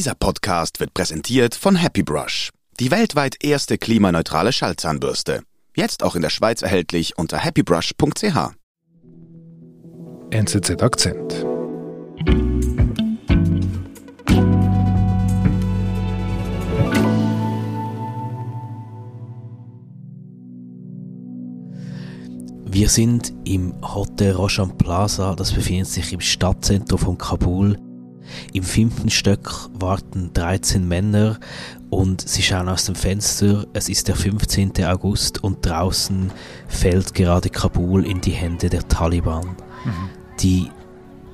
Dieser Podcast wird präsentiert von Happy Brush, die weltweit erste klimaneutrale Schallzahnbürste. Jetzt auch in der Schweiz erhältlich unter happybrush.ch. NZZ Akzent. Wir sind im Hotel Roshan Plaza, das befindet sich im Stadtzentrum von Kabul. Im fünften Stock warten 13 Männer und sie schauen aus dem Fenster. Es ist der 15. August und draußen fällt gerade Kabul in die Hände der Taliban. Mhm. Die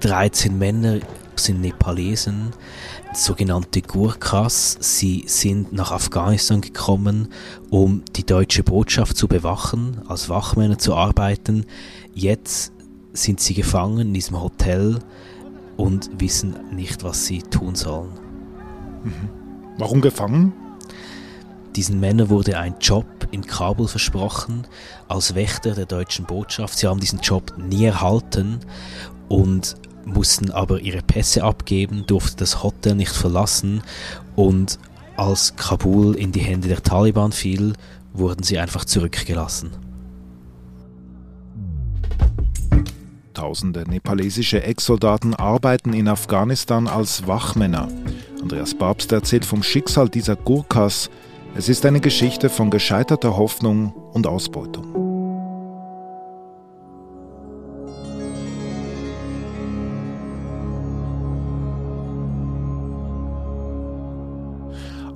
13 Männer sind Nepalesen, sogenannte Gurkhas. Sie sind nach Afghanistan gekommen, um die deutsche Botschaft zu bewachen, als Wachmänner zu arbeiten. Jetzt sind sie gefangen in diesem Hotel und wissen nicht, was sie tun sollen. Mhm. Warum gefangen? Diesen Männern wurde ein Job in Kabul versprochen als Wächter der deutschen Botschaft. Sie haben diesen Job nie erhalten und mussten aber ihre Pässe abgeben, durften das Hotel nicht verlassen und als Kabul in die Hände der Taliban fiel, wurden sie einfach zurückgelassen. Tausende nepalesische Ex-Soldaten arbeiten in Afghanistan als Wachmänner. Andreas Babst erzählt vom Schicksal dieser Gurkhas. Es ist eine Geschichte von gescheiterter Hoffnung und Ausbeutung.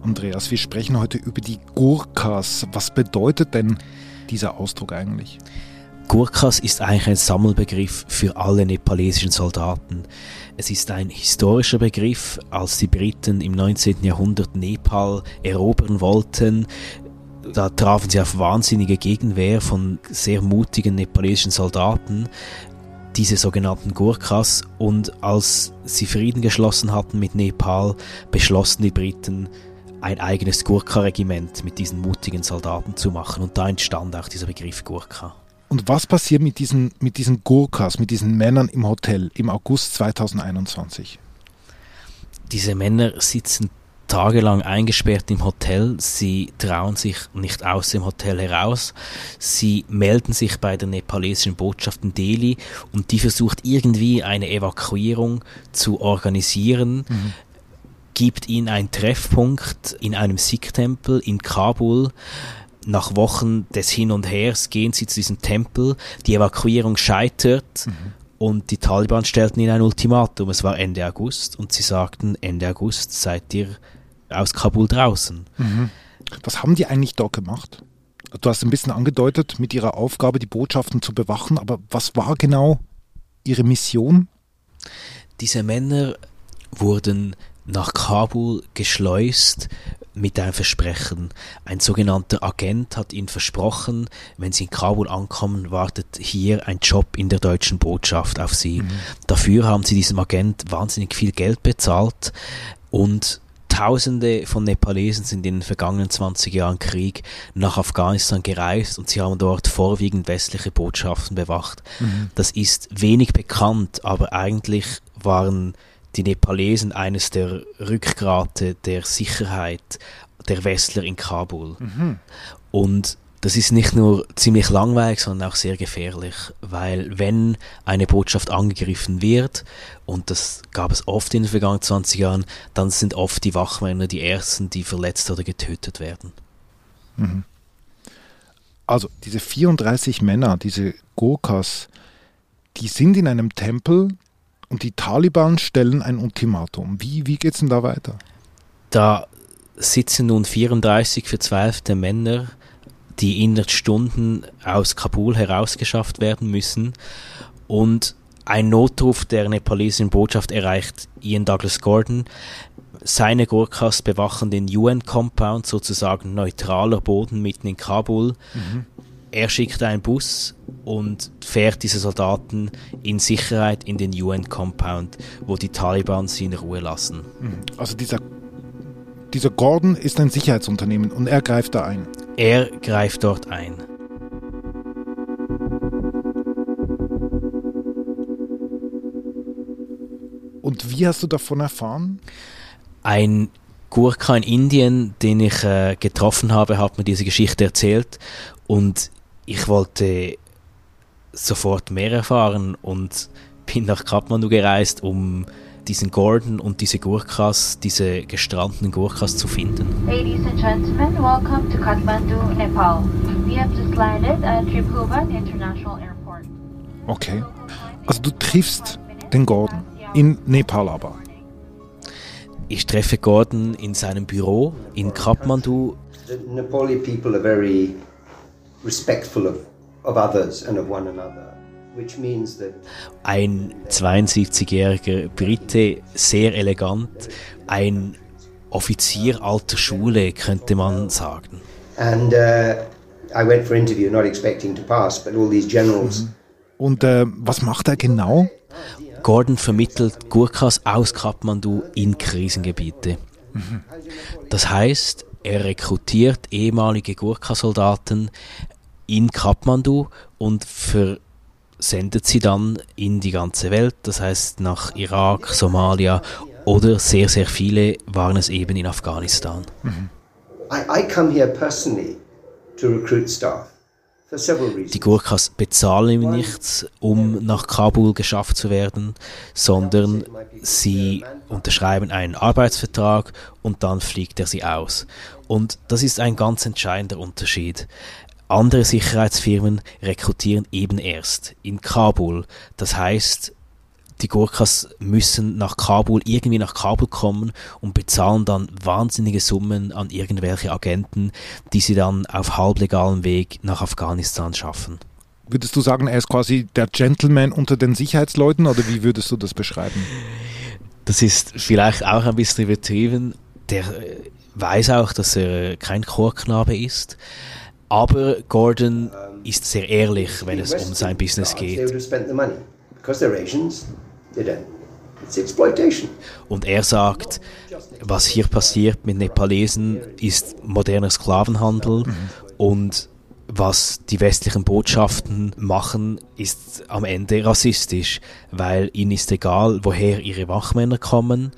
Andreas, wir sprechen heute über die Gurkhas. Was bedeutet denn dieser Ausdruck eigentlich? Gurkhas ist eigentlich ein Sammelbegriff für alle nepalesischen Soldaten. Es ist ein historischer Begriff, als die Briten im 19. Jahrhundert Nepal erobern wollten. Da trafen sie auf wahnsinnige Gegenwehr von sehr mutigen nepalesischen Soldaten, diese sogenannten Gurkhas. Und als sie Frieden geschlossen hatten mit Nepal, beschlossen die Briten, ein eigenes Gurkha-Regiment mit diesen mutigen Soldaten zu machen. Und da entstand auch dieser Begriff Gurkha. Und was passiert mit diesen, mit diesen Gurkhas, mit diesen Männern im Hotel im August 2021? Diese Männer sitzen tagelang eingesperrt im Hotel. Sie trauen sich nicht aus dem Hotel heraus. Sie melden sich bei der nepalesischen Botschaft in Delhi und die versucht irgendwie eine Evakuierung zu organisieren. Mhm. Gibt ihnen einen Treffpunkt in einem Sikh-Tempel in Kabul nach Wochen des Hin und Hers gehen sie zu diesem Tempel, die Evakuierung scheitert mhm. und die Taliban stellten ihnen ein Ultimatum. Es war Ende August und sie sagten, Ende August seid ihr aus Kabul draußen. Mhm. Was haben die eigentlich dort gemacht? Du hast ein bisschen angedeutet, mit ihrer Aufgabe die Botschaften zu bewachen, aber was war genau ihre Mission? Diese Männer wurden nach Kabul geschleust mit einem Versprechen. Ein sogenannter Agent hat ihnen versprochen, wenn sie in Kabul ankommen, wartet hier ein Job in der deutschen Botschaft auf sie. Mhm. Dafür haben sie diesem Agent wahnsinnig viel Geld bezahlt und Tausende von Nepalesen sind in den vergangenen 20 Jahren Krieg nach Afghanistan gereist und sie haben dort vorwiegend westliche Botschaften bewacht. Mhm. Das ist wenig bekannt, aber eigentlich waren die Nepalesen eines der Rückgrate der Sicherheit der Westler in Kabul. Mhm. Und das ist nicht nur ziemlich langweilig, sondern auch sehr gefährlich, weil wenn eine Botschaft angegriffen wird, und das gab es oft in den vergangenen 20 Jahren, dann sind oft die Wachmänner die Ersten, die verletzt oder getötet werden. Mhm. Also diese 34 Männer, diese Gurkhas, die sind in einem Tempel und die Taliban stellen ein Ultimatum. Wie, wie geht es denn da weiter? Da sitzen nun 34 verzweifelte Männer, die innerhalb Stunden aus Kabul herausgeschafft werden müssen. Und ein Notruf der nepalesischen Botschaft erreicht Ian Douglas Gordon. Seine Gurkhas bewachen den UN-Compound, sozusagen neutraler Boden mitten in Kabul. Mhm. Er schickt einen Bus und fährt diese Soldaten in Sicherheit in den UN-Compound, wo die Taliban sie in Ruhe lassen. Mhm. Also dieser, dieser Gordon ist ein Sicherheitsunternehmen und er greift da ein. Er greift dort ein. Und wie hast du davon erfahren? Ein Gurka in Indien, den ich äh, getroffen habe, hat mir diese Geschichte erzählt und ich wollte sofort mehr erfahren und bin nach Kathmandu gereist, um diesen Gordon und diese Gurkas, diese gestrandeten Gurkas zu finden. Ladies and gentlemen, welcome to Kathmandu, Nepal. We have just landed at Tribhuvan International Airport. Okay. Also du triffst den Gordon in Nepal aber. Ich treffe Gordon in seinem Büro in Kathmandu. The Nepali people are very respectful of, of others and of one another, which means that Ein 72-jähriger Brite, sehr elegant, ein Offizier alter Schule, könnte man sagen. and uh, I went for interview not expecting to pass, but all these generals Und äh, was macht er genau? Gordon vermittelt Gurkas aus Kathmandu in Krisengebiete. Das heißt, er rekrutiert ehemalige Gurkha-Soldaten in Kathmandu und versendet sie dann in die ganze Welt, das heißt nach Irak, Somalia oder sehr, sehr viele waren es eben in Afghanistan. I, I come here personally to recruit staff for several reasons. Die Gurkhas bezahlen ihm nichts, um nach Kabul geschafft zu werden, sondern sie unterschreiben einen Arbeitsvertrag und dann fliegt er sie aus. Und das ist ein ganz entscheidender Unterschied. Andere Sicherheitsfirmen rekrutieren eben erst in Kabul. Das heißt, die Gurkhas müssen nach Kabul, irgendwie nach Kabul kommen und bezahlen dann wahnsinnige Summen an irgendwelche Agenten, die sie dann auf halblegalem Weg nach Afghanistan schaffen. Würdest du sagen, er ist quasi der Gentleman unter den Sicherheitsleuten oder wie würdest du das beschreiben? Das ist vielleicht auch ein bisschen übertrieben. Der äh, weiß auch, dass er kein Chorknabe ist. Aber Gordon ist sehr ehrlich, wenn es um sein Business geht. Und er sagt, was hier passiert mit Nepalesen ist moderner Sklavenhandel und was die westlichen Botschaften machen, ist am Ende rassistisch, weil ihnen ist egal, woher ihre Wachmänner kommen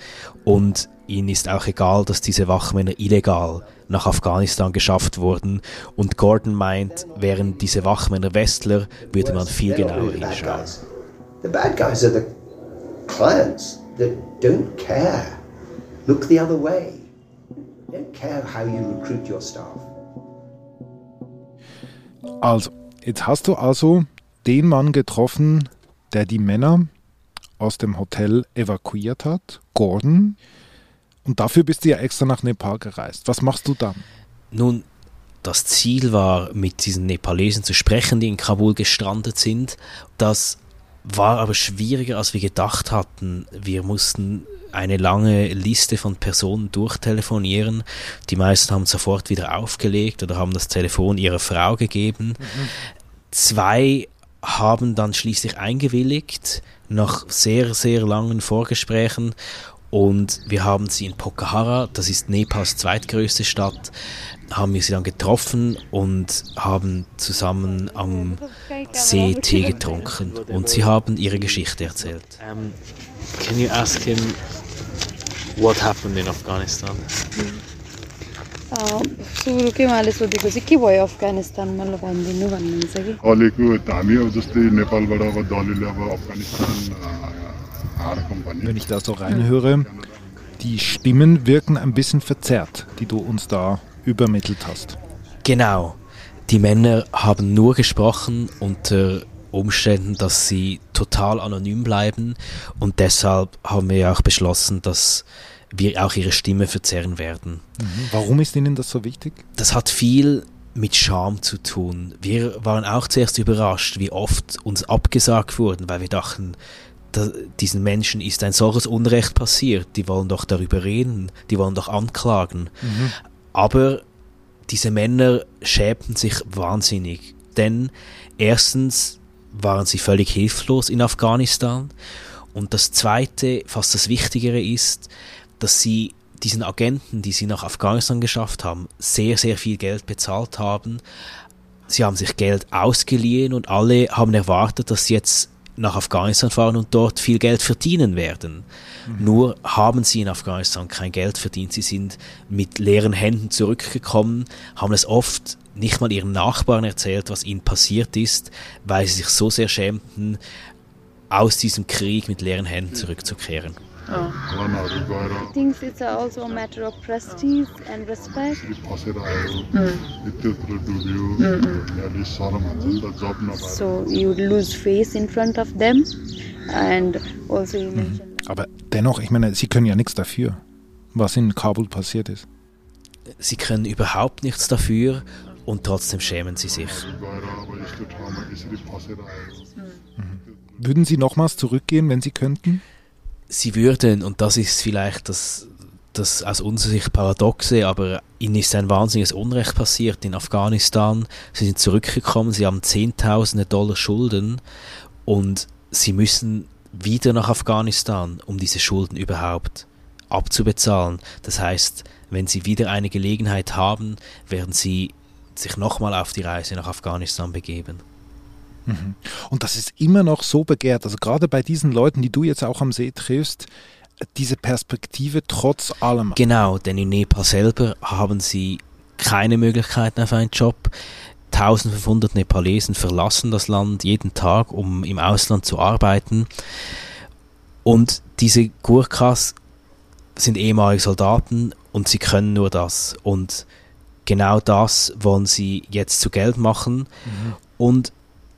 und ihnen ist auch egal, dass diese Wachmänner illegal nach Afghanistan geschafft wurden und Gordon meint, wären diese Wachmänner Westler, würde man viel genauer really the bad hinschauen. guys. The bad guys are the clients that don't care. Look the other way. They don't care how you recruit your staff. Also, jetzt hast du also den Mann getroffen, der die Männer aus dem Hotel evakuiert hat, Gordon. Und dafür bist du ja extra nach Nepal gereist. Was machst du dann? Nun, das Ziel war, mit diesen Nepalesen zu sprechen, die in Kabul gestrandet sind. Das war aber schwieriger, als wir gedacht hatten. Wir mussten eine lange Liste von Personen durchtelefonieren. Die meisten haben sofort wieder aufgelegt oder haben das Telefon ihrer Frau gegeben. Zwei haben dann schließlich eingewilligt, nach sehr, sehr langen Vorgesprächen. Und wir haben sie in Pokhara, das ist Nepals zweitgrößte Stadt, haben wir sie dann getroffen und haben zusammen am See Tee getrunken. Und sie haben ihre Geschichte erzählt. Um, can you ask him what happened in Afghanistan? अँ, सुरु के उहाँले सोधेको चाहिँ के भयो अफगानिस्तान मलाई भनिदिनु भन्नुहुन्छ कि अहिलेको हामी अब जस्तै नेपालबाट अब दलले अब अफगानिस्तान हार company wenn ich da so reinhöre, die Stimmen wirken ein bisschen verzerrt, die du uns da übermittelt hast. Genau. Die Männer haben nur gesprochen unter Umständen, dass sie total anonym bleiben und deshalb haben wir auch beschlossen, dass wir auch ihre Stimme verzerren werden. Warum ist Ihnen das so wichtig? Das hat viel mit Scham zu tun. Wir waren auch zuerst überrascht, wie oft uns abgesagt wurden, weil wir dachten, da, diesen Menschen ist ein solches Unrecht passiert. Die wollen doch darüber reden, die wollen doch anklagen. Aber diese Männer schämten sich wahnsinnig, denn erstens waren sie völlig hilflos in Afghanistan und das zweite, fast das Wichtigere ist, dass sie diesen Agenten, die sie nach Afghanistan geschafft haben, sehr, sehr viel Geld bezahlt haben. Sie haben sich Geld ausgeliehen und alle haben erwartet, dass sie jetzt nach Afghanistan fahren und dort viel Geld verdienen werden. Nur haben sie in Afghanistan kein Geld verdient. Sie sind mit leeren Händen zurückgekommen, haben es oft nicht mal ihren Nachbarn erzählt, was ihnen passiert ist, weil sie sich so sehr schämten, aus diesem Krieg mit leeren Händen zurückzukehren. Oh. I think it's also a matter of prestige and respect. Hmm. Hmm, hmm. So you would lose face in front of them and also you mentioned. Aber dennoch, ich meine, sie können ja nichts dafür, was in Kabul passiert ist. Sie können überhaupt nichts dafür und trotzdem schämen sie sich. Würden Sie nochmals zurückgehen, wenn Sie könnten? Sie würden, und das ist vielleicht das, das aus unserer Sicht Paradoxe, aber ihnen ist ein wahnsinniges Unrecht passiert in Afghanistan. Sie sind zurückgekommen, sie haben Zehntausende Dollar Schulden und sie müssen wieder nach Afghanistan, um diese Schulden überhaupt abzubezahlen. Das heißt, wenn sie wieder eine Gelegenheit haben, werden sie sich nochmal auf die Reise nach Afghanistan begeben. Und das ist immer noch so begehrt. Also gerade bei diesen Leuten, die du jetzt auch am See triffst, diese Perspektive trotz allem. Genau, denn in Nepal selber haben sie keine Möglichkeiten auf einen Job. 1500 Nepalesen verlassen das Land jeden Tag, um im Ausland zu arbeiten. Und diese Gurkhas sind ehemalige Soldaten und sie können nur das. Und genau das wollen sie jetzt zu Geld machen. Und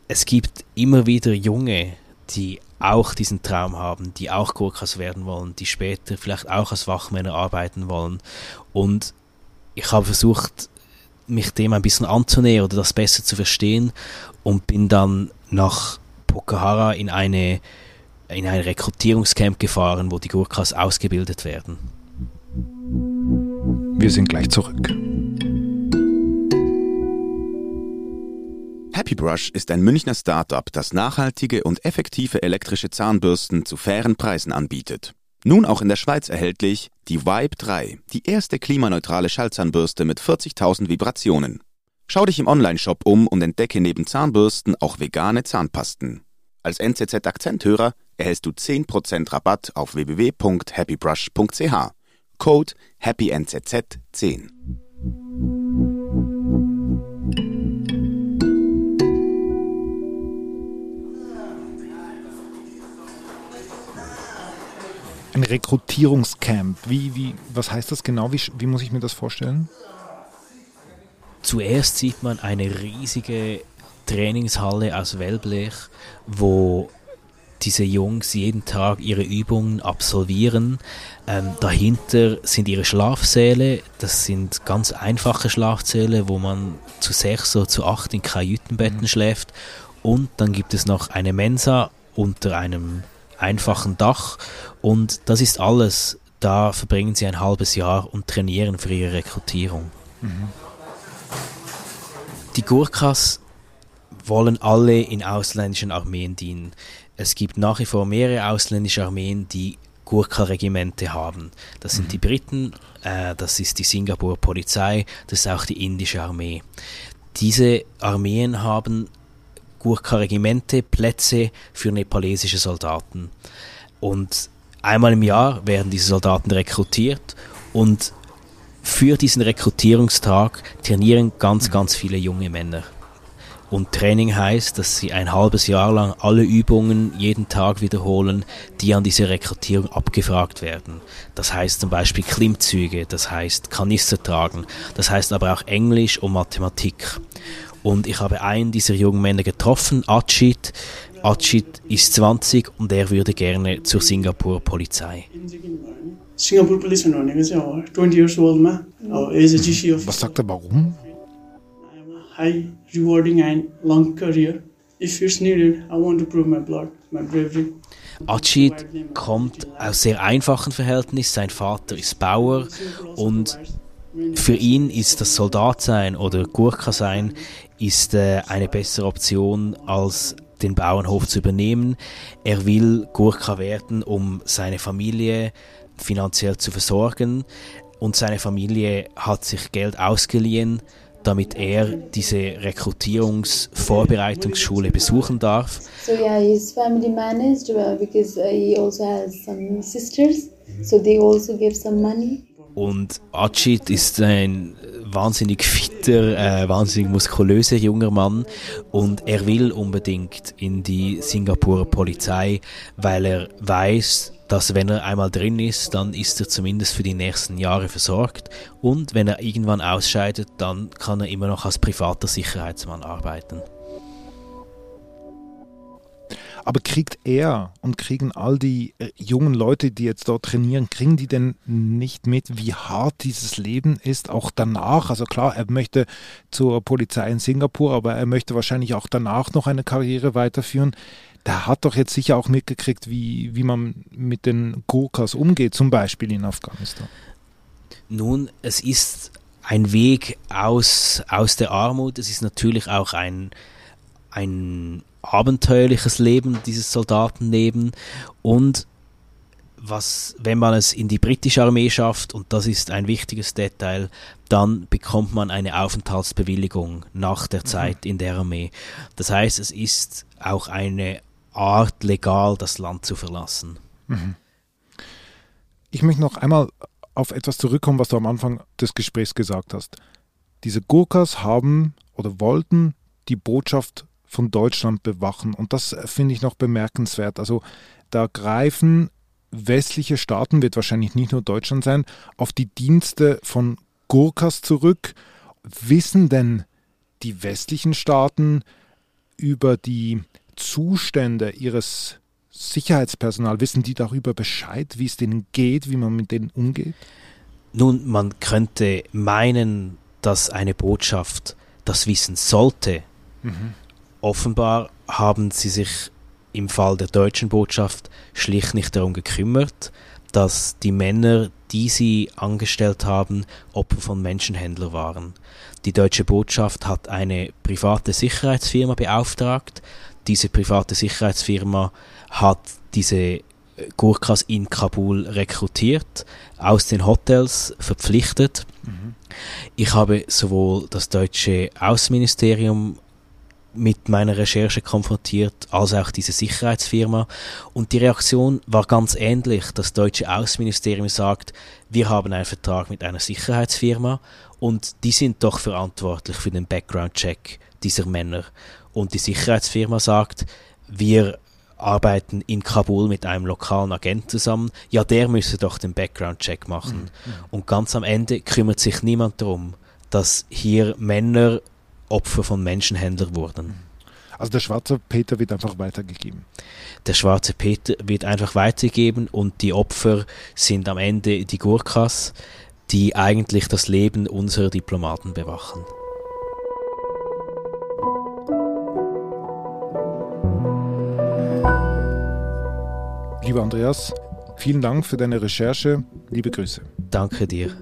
es gibt immer wieder Junge, die auch diesen Traum haben, die auch Gurkhas werden wollen, die später vielleicht auch als Wachmänner arbeiten wollen. Und ich habe versucht, mich dem ein bisschen anzunähern oder das besser zu verstehen und bin dann nach Pokhara in eine in ein Rekrutierungscamp gefahren, wo die Gurkhas ausgebildet werden. Wir sind gleich zurück. Happy Brush ist ein Münchner Startup, das nachhaltige und effektive elektrische Zahnbürsten zu fairen Preisen anbietet. Nun auch in der Schweiz erhältlich die Vibe 3, die erste klimaneutrale Schallzahnbürste mit 40.000 Vibrationen. Schau dich im Onlineshop um und entdecke neben Zahnbürsten auch vegane Zahnpasten. Als NZZ-Akzenthörer erhältst du 10% Rabatt auf www.happybrush.ch. Code HappyNZZ10. Ein Rekrutierungscamp. Wie, wie, was heißt das genau? Wie, wie muss ich mir das vorstellen? Zuerst sieht man eine riesige Trainingshalle aus Wellblech, wo diese Jungs jeden Tag ihre Übungen absolvieren. Ähm, dahinter sind ihre Schlafsäle. Das sind ganz einfache Schlafsäle, wo man zu sechs oder zu acht in Kajütenbetten schläft. Und dann gibt es noch eine Mensa unter einem einfachen Dach. Und das ist alles. Da verbringen sie ein halbes Jahr und trainieren für ihre Rekrutierung. Die Gurkhas wollen alle in ausländischen Armeen dienen. Es gibt nach wie vor mehrere ausländische Armeen, die Gurkha-Regimente haben. Das sind die Briten, äh, das ist die Singapur Polizei, das ist auch die indische Armee. Diese Armeen haben Gurkha-Regimente, Plätze für nepalesische Soldaten. Und einmal im Jahr werden diese Soldaten rekrutiert und für diesen Rekrutierungstag trainieren ganz, ganz viele junge Männer. Und Training heißt, dass sie ein halbes Jahr lang alle Übungen jeden Tag wiederholen, die an dieser Rekrutierung abgefragt werden. Das heißt zum Beispiel Klimmzüge, das heißt Kanister tragen, das heißt aber auch Englisch und Mathematik. Und ich habe einen dieser jungen Männer getroffen, Achit. Achit ist 20 und er würde gerne zur Singapur Polizei. Oh, Was sagt er, warum? High rewarding and long career. If it's needed, I want to prove my blood, my bravery. Achid kommt aus sehr einfachen Verhältnissen. Sein Vater ist Bauer und für ihn ist das Soldatsein oder Gurkha sein ist äh, eine bessere Option als den Bauernhof zu übernehmen. Er will Gurkha werden, um seine Familie finanziell zu versorgen und seine Familie hat sich Geld ausgeliehen, damit er diese Rekrutierungsvorbereitungsschule besuchen darf. So yeah, he's family managed because he also has some sisters, so they also give some money. Und Ajit ist ein wahnsinnig fitter, äh, wahnsinnig muskulöser junger Mann und er will unbedingt in die Singapurer Polizei, weil er weiß, dass wenn er einmal drin ist, dann ist er zumindest für die nächsten Jahre versorgt und wenn er irgendwann ausscheidet, dann kann er immer noch als privater Sicherheitsmann arbeiten. Aber kriegt er und kriegen all die äh, jungen Leute, die jetzt dort trainieren, kriegen die denn nicht mit, wie hart dieses Leben ist, auch danach? Also klar, er möchte zur Polizei in Singapur, aber er möchte wahrscheinlich auch danach noch eine Karriere weiterführen. Der hat doch jetzt sicher auch mitgekriegt, wie, wie man mit den Gurkhas umgeht, zum Beispiel in Afghanistan. Nun, es ist ein Weg aus, aus der Armut. Es ist natürlich auch ein, ein abenteuerliches Leben, dieses Soldatenleben. Und was, wenn man es in die britische Armee schafft, und das ist ein wichtiges Detail, dann bekommt man eine Aufenthaltsbewilligung nach der Zeit in der Armee. Das heißt, es ist auch eine Art legal, das Land zu verlassen. Ich möchte noch einmal auf etwas zurückkommen, was du am Anfang des Gesprächs gesagt hast. Diese Gurkhas haben oder wollten die Botschaft von Deutschland bewachen. Und das äh, finde ich noch bemerkenswert. Also da greifen westliche Staaten, wird wahrscheinlich nicht nur Deutschland sein, auf die Dienste von Gurkas zurück. Wissen denn die westlichen Staaten über die Zustände ihres Sicherheitspersonal, wissen die darüber Bescheid, wie es denen geht, wie man mit denen umgeht? Nun, man könnte meinen, dass eine Botschaft das wissen sollte. Mhm. Offenbar haben sie sich im Fall der deutschen Botschaft schlicht nicht darum gekümmert, dass die Männer, die sie angestellt haben, Opfer von Menschenhändler waren. Die deutsche Botschaft hat eine private Sicherheitsfirma beauftragt. Diese private Sicherheitsfirma hat diese Gurkhas in Kabul rekrutiert, aus den Hotels verpflichtet. Ich habe sowohl das deutsche Außenministerium mit meiner Recherche konfrontiert, als auch diese Sicherheitsfirma. Und die Reaktion war ganz ähnlich. Das deutsche Außenministerium sagt, wir haben einen Vertrag mit einer Sicherheitsfirma und die sind doch verantwortlich für den Background-Check dieser Männer. Und die Sicherheitsfirma sagt, wir arbeiten in Kabul mit einem lokalen Agent zusammen, ja, der müsse doch den Background-Check machen. Und ganz am Ende kümmert sich niemand darum, dass hier Männer Opfer von Menschenhändlern wurden. Also der schwarze Peter wird einfach weitergegeben. Der schwarze Peter wird einfach weitergegeben und die Opfer sind am Ende die Gurkhas, die eigentlich das Leben unserer Diplomaten bewachen. Lieber Andreas, vielen Dank für deine Recherche. Liebe Grüße. Danke dir.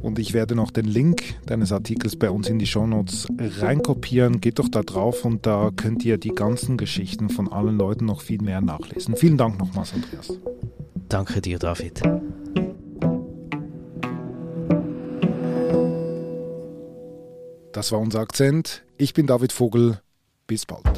Und ich werde noch den Link deines Artikels bei uns in die Shownotes reinkopieren. Geht doch da drauf und da könnt ihr die ganzen Geschichten von allen Leuten noch viel mehr nachlesen. Vielen Dank nochmals, Andreas. Danke dir, David. Das war unser Akzent. Ich bin David Vogel. Bis bald.